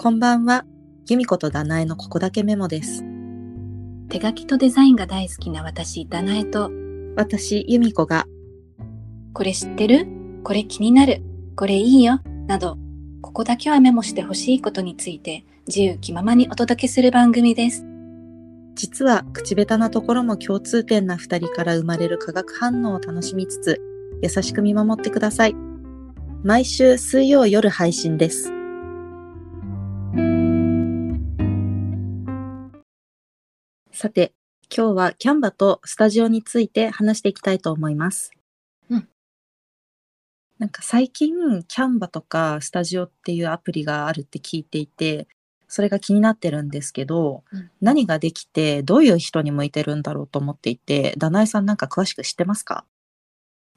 こんばんは。由美子とダナエのここだけメモです。手書きとデザインが大好きな私、ダナエと、私、由美子がこれ知ってる？これ気になるこれいいよなど、ここだけはメモしてほしいことについて自由気ままにお届けする番組です。実は口下手なところも共通点な二人から生まれる化学反応を楽しみつつ、優しく見守ってください。毎週水曜夜配信です。さて、今日はキャンバとスタジオについて話していきたいと思います。うん。なんか最近、キャンバとかスタジオっていうアプリがあるって聞いていて、それが気になってるんですけど、うん何ができてどういう人に向いてるんだろうと思っていて、ダナエさんなんか詳しく知ってますか？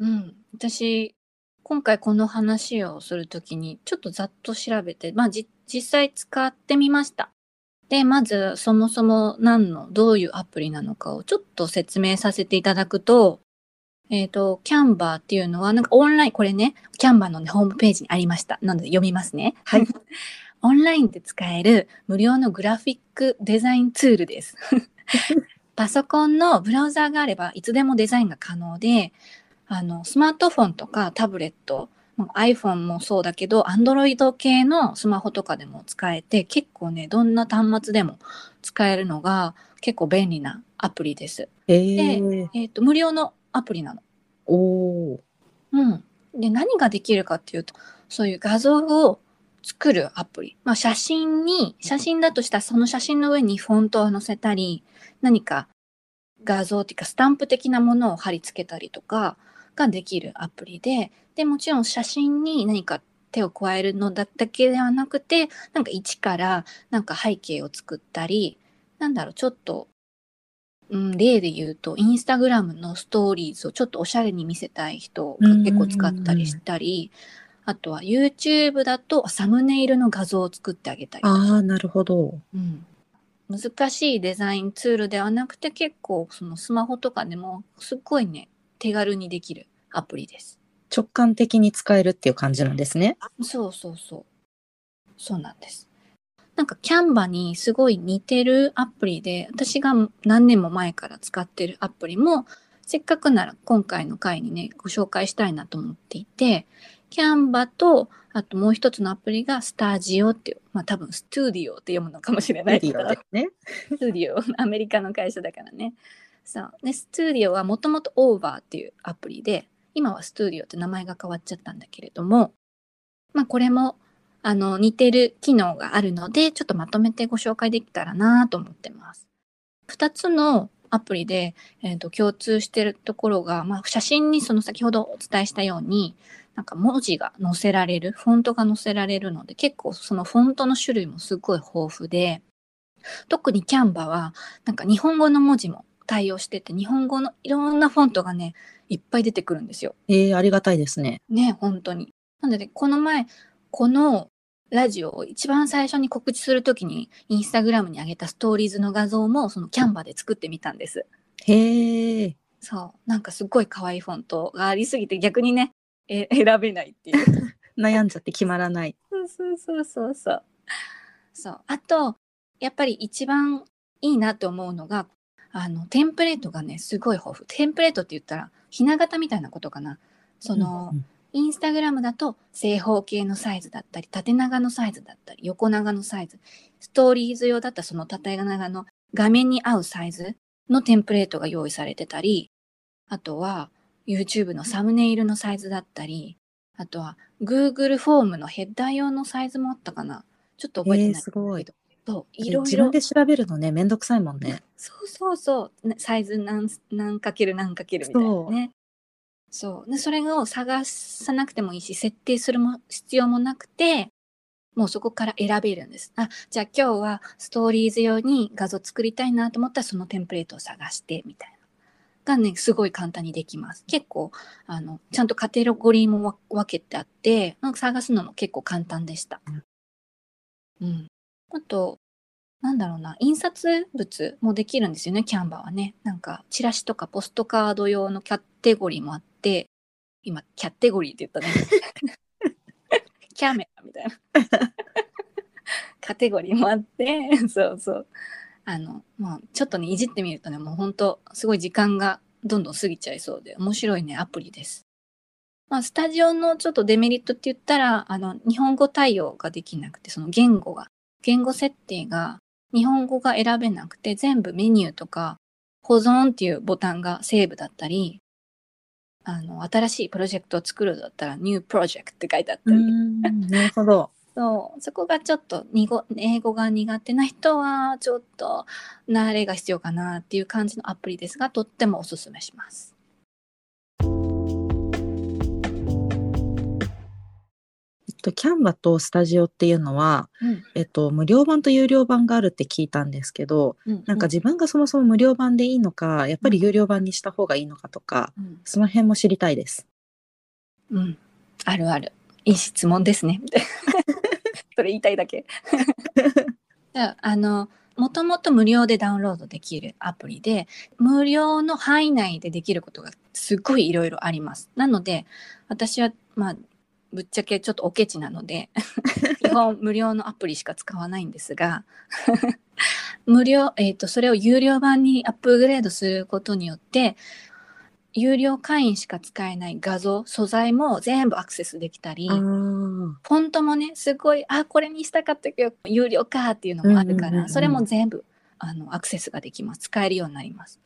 うん。私、今回この話をするときにちょっとざっと調べて、まあじ実際使ってみました。で、まずそもそも何の、どういうアプリなのかをちょっと説明させていただくと、えっ、と、キャンバーっていうのは、なんかオンライン、これね、キャンバーの、ね、ホームページにありました。なので読みますね。はい。オンラインで使える無料のグラフィックデザインツールです。パソコンのブラウザーがあればいつでもデザインが可能で、あの、スマートフォンとかタブレット、まあ iPhone もそうだけど、Android 系のスマホとかでも使えて、結構ね、どんな端末でも使えるのが結構便利なアプリです。えー、えっ、と、無料のアプリなの。おー。うん。で、何ができるかっていうと、そういう画像を作るアプリ。まあ、写真に、写真だとしたらその写真の上にフォントを載せたり、何か画像っていうかスタンプ的なものを貼り付けたりとかができるアプリで、で、もちろん写真に何か手を加えるのだだけではなくて、なんか一からなんか背景を作ったり、なんだろう、ちょっとうん、例で言うと、インスタグラムのストーリーズをちょっとおしゃれに見せたい人が結構使ったりしたり、あとは YouTube だとサムネイルの画像を作ってあげたりああ、なるほど。うん、難しいデザインツールではなくて結構そのスマホとかでもすっごいね、手軽にできるアプリです。直感的に使えるっていう感じなんですね。そうそうそう。そうなんです。なんかキャンバにすごい似てるアプリで、私が何年も前から使ってるアプリも、せっかくなら今回の回にね、ご紹介したいなと思っていて、キャンバと、あともう一つのアプリがスタジオっていう、まあ多分ストゥディオって読むのかもしれないけど、ね。スタディオ、アメリカの会社だからね。そう。で、スタディオはもともとオーバーっていうアプリで、今はスタディオって名前が変わっちゃったんだけれども、まあこれも、あの、似てる機能があるので、ちょっとまとめてご紹介できたらなと思ってます。二つのアプリで、えーと共通してるところが、まあ写真にその先ほどお伝えしたように、なんか文字が載せられる、フォントが載せられるので、結構そのフォントの種類もすごい豊富で、特にキャンバは、なんか日本語の文字も対応してて、日本語のいろんなフォントがね、いっぱい出てくるんですよ。えー、ありがたいですね。ね、本当に。なので、この前、このラジオを一番最初に告知するときに、インスタグラムに上げたストーリーズの画像も、そのキャンバで作ってみたんです。へえ。そう。なんかすっごい可愛いフォントがありすぎて、逆にね、え 選べないっていう。悩んじゃって決まらない。そうそうそうそうそう。そう。あと、やっぱり一番いいなと思うのが、あの、テンプレートがね、すごい豊富。テンプレートって言ったら、ひな形みたいなことかな。その、うんうんインスタグラムだと正方形のサイズだったり、縦長のサイズだったり、横長のサイズ。ストーリーズ用だったらその縦長の画面に合うサイズのテンプレートが用意されてたり、あとは YouTube のサムネイルのサイズだったり、あとは Google フォームのヘッダー用のサイズもあったかな。ちょっと覚えてないけど。えーすごいそう、いろいろ。自分で調べるのね、めんどくさいもんね。そうそうそう。ねサイズ何、何かける何かけるみたいなね。そう。で、それを探さなくてもいいし、設定するも必要もなくて、もうそこから選べるんです。あ、じゃあ今日はストーリーズ用に画像作りたいなと思ったらそのテンプレートを探して、みたいな。がね、すごい簡単にできます。結構、あの、ちゃんとカテゴリーもわ分けてあって、なんか探すのも結構簡単でした。うん。あと、なんだろうな、印刷物もできるんですよね、キャンバーはね。なんか、チラシとかポストカード用のキャテゴリーもあって、今、キャテゴリーって言ったね。キャメラみたいな。カテゴリーもあってそうそうあのもうちょっとねいじってみるとねもうほんとすごい時間がどんどん過ぎちゃいそうで面白いねアプリです。まあ、スタジオのちょっとデメリットって言ったらあの日本語対応ができなくてその言語が言語設定が日本語が選べなくて全部メニューとか保存っていうボタンがセーブだったりあの新しいプロジェクトを作るだったらニュープロジェクトって書いてあったり、ん、なるほど。そうそこがちょっとにご英語が苦手な人はちょっと慣れが必要かなっていう感じのアプリですがとってもおすすめします。と、キャンバとスタジオっていうのは、うんえっと、無料版と有料版があるって聞いたんですけど、うんなんか自分がそもそも無料版でいいのか、やっぱり有料版にした方がいいのかとか、うんその辺も知りたいです。うん、あるある。いい質問ですね。それ言いたいだけ。あ、あの、もともと無料でダウンロードできるアプリで、無料の範囲内でできることがすっごいいろいろあります。なので、私は、まあ、ぶっちゃけちょっとおケチなので、基本 無料のアプリしか使わないんですが、無料、えっ、と、それを有料版にアップグレードすることによって、有料会員しか使えない画像、素材も全部アクセスできたり、あフーォントもね、すごい、あ、これにしたかったけ？ど、有料かっていうのもあるから、それも全部、あの、アクセスができます。使えるようになります。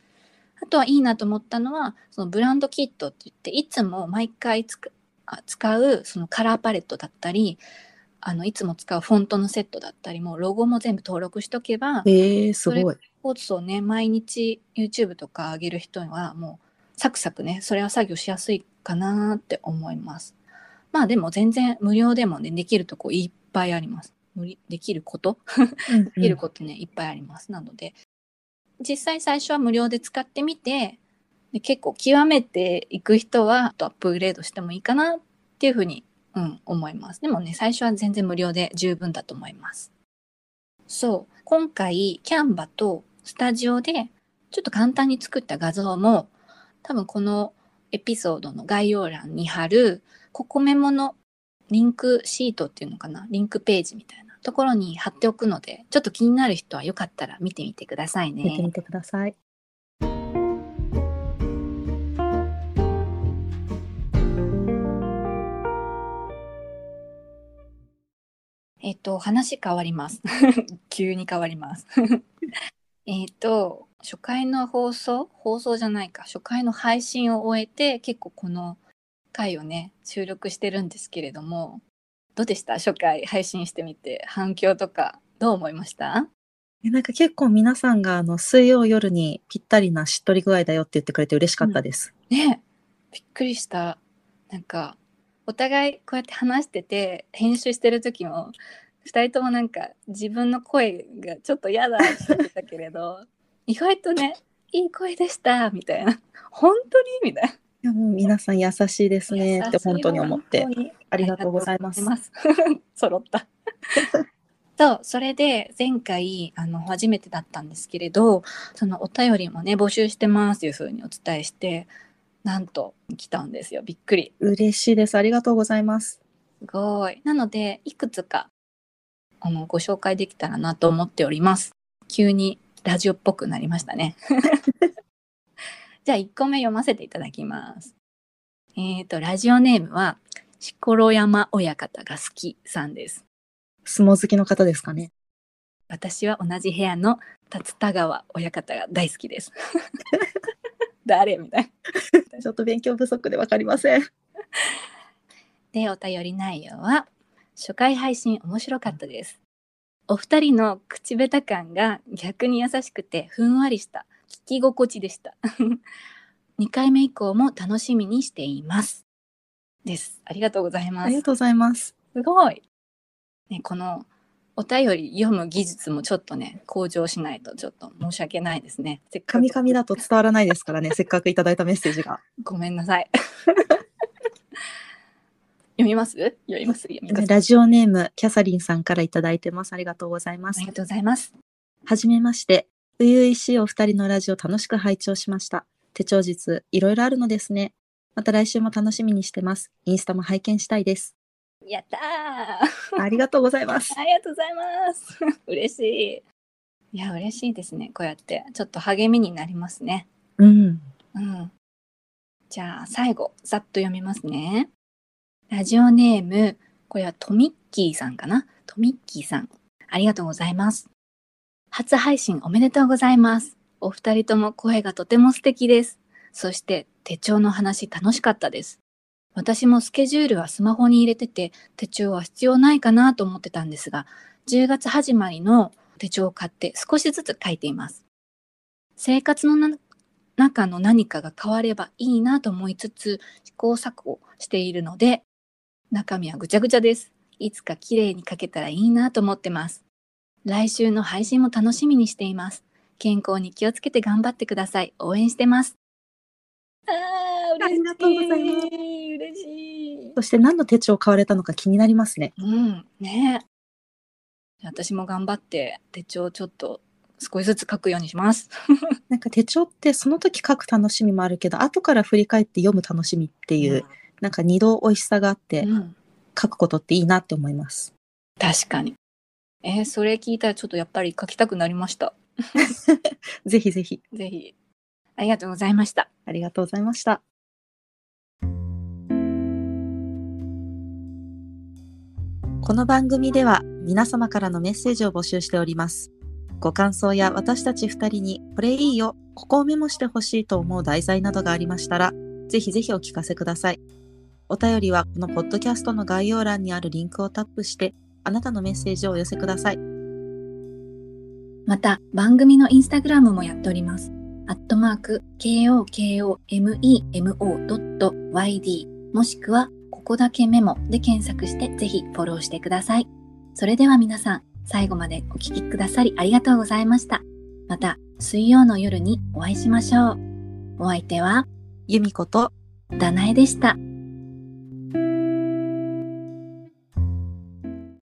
あとはいいなと思ったのは、そのブランドキットって言って、いつも毎回つくあ使う、そのカラーパレットだったり、あの、いつも使うフォントのセットだったりも、ロゴも全部登録しとけば、えー、すごい。スポーツをね、毎日 YouTube とか上げる人はもうサクサクね、それは作業しやすいかなって思います。まあでも全然無料でもね、できるとこいっぱいあります。無理できること？うん できることね、いっぱいあります。なので、実際最初は無料で使ってみて、で結構極めていく人はアップグレードしてもいいかなっていうふうに、うん、思います。でもね、最初は全然無料で十分だと思います。そう、今回、キャンバとスタジオでちょっと簡単に作った画像も、多分このエピソードの概要欄に貼る、ココメモのリンクシートっていうのかなリンクページみたいなところに貼っておくので、ちょっと気になる人はよかったら見てみてくださいね。見てみてください。えっと、話変わります。急に変わります。えっと、初回の放送？放送じゃないか。初回の配信を終えて、結構この回をね、収録してるんですけれども、どうでした？初回配信してみて、反響とか、どう思いました？えなんか結構皆さんがあの水曜夜にぴったりなしっとり具合だよって言ってくれて嬉しかったです。ねびっくりした。なんか、お互いこうやって話してて、編集してる時も、二人ともなんか自分の声がちょっと嫌だって言ってたけれど、意外とね、いい声でした、みたいな。本当にみたいな。いやもう皆さん優しいですねって本当に思ってありがとうございます。揃った。そう、それで前回、あの、初めてだったんですけれど、そのお便りもね、募集してますというふうにお伝えして、なんと来たんですよ。びっくり。嬉しいです。ありがとうございます。すごい。なので、いくつか、あの、ご紹介できたらなと思っております。急にラジオっぽくなりましたね。じゃあ、1個目読ませていただきます。えっ、と、ラジオネームは、錣山親方が好きさんです。相撲好きの方ですかね。私は同じ部屋の達田川親方が大好きです。誰？みたいな。ちょっと勉強不足でわかりません。で、お便り内容は、初回配信面白かったです。お二人の口下手感が逆に優しくてふんわりした聞き心地でした。2回目以降も楽しみにしています。です。ありがとうございますありが。とうございます。すごい。ね、このお便り読む技術もちょっとね、向上しないとちょっと申し訳ないですね。せっかく神々だと伝わらないですからね。せっかくいただいたメッセージが。ごめんなさい。読みます？読みます？読みます。ラジオネーム、キャサリンさんからいただいてます。ありがとうございますあり。がとうございます。はじめまして。初々しいお二人のラジオ楽しく拝聴しました。手帳術、いろいろあるのですね。また来週も楽しみにしてます。インスタも拝見したいです。やったー ありがとうございます。ありがとうございます。嬉しい。いや、嬉しいですね。こうやって、ちょっと励みになりますね。うん。うん。じゃあ、最後、ざっと読みますね。ラジオネーム、これはトミッキーさんかな？トミッキーさん。ありがとうございます。初配信おめでとうございます。お二人とも声がとても素敵です。そして、手帳の話楽しかったです。私もスケジュールはスマホに入れてて、手帳は必要ないかなと思ってたんですが、10月始まりの手帳を買って少しずつ書いています。生活の中の何かが変わればいいなと思いつつ試行錯誤しているので中身はぐちゃぐちゃです。いつか綺麗に書けたらいいなと思ってます。来週の配信も楽しみにしています。健康に気をつけて頑張ってください。応援してます。あー、嬉しい。ありがとうございます嬉しい。そして何の手帳を買われたのか気になりますね。うん、ね私も頑張って手帳ちょっと少しずつ書くようにします。なんか手帳ってその時書く楽しみもあるけど、後から振り返って読む楽しみっていう、なんか二度美味しさがあってう、ん、書くことっていいなって思います。確かに。えーそれ聞いたらちょっとやっぱり書きたくなりました。ぜひぜひ。ぜひ。ありがとうございました。ありがとうございました。この番組では皆様からのメッセージを募集しております。ご感想や私たち二人にこれいいよ、ここをメモしてほしいと思う題材などがありましたら、ぜひぜひお聞かせください。お便りはこのポッドキャストの概要欄にあるリンクをタップして、あなたのメッセージをお寄せください。また、番組のインスタグラムもやっております。アットマーク、kokomemo.yd もしくは、ここだけメモで検索してぜひフォローしてください。それでは皆さん、最後までお聴きくださりありがとうございました。また、水曜の夜にお会いしましょう。お相手は、由美子とダナエでした。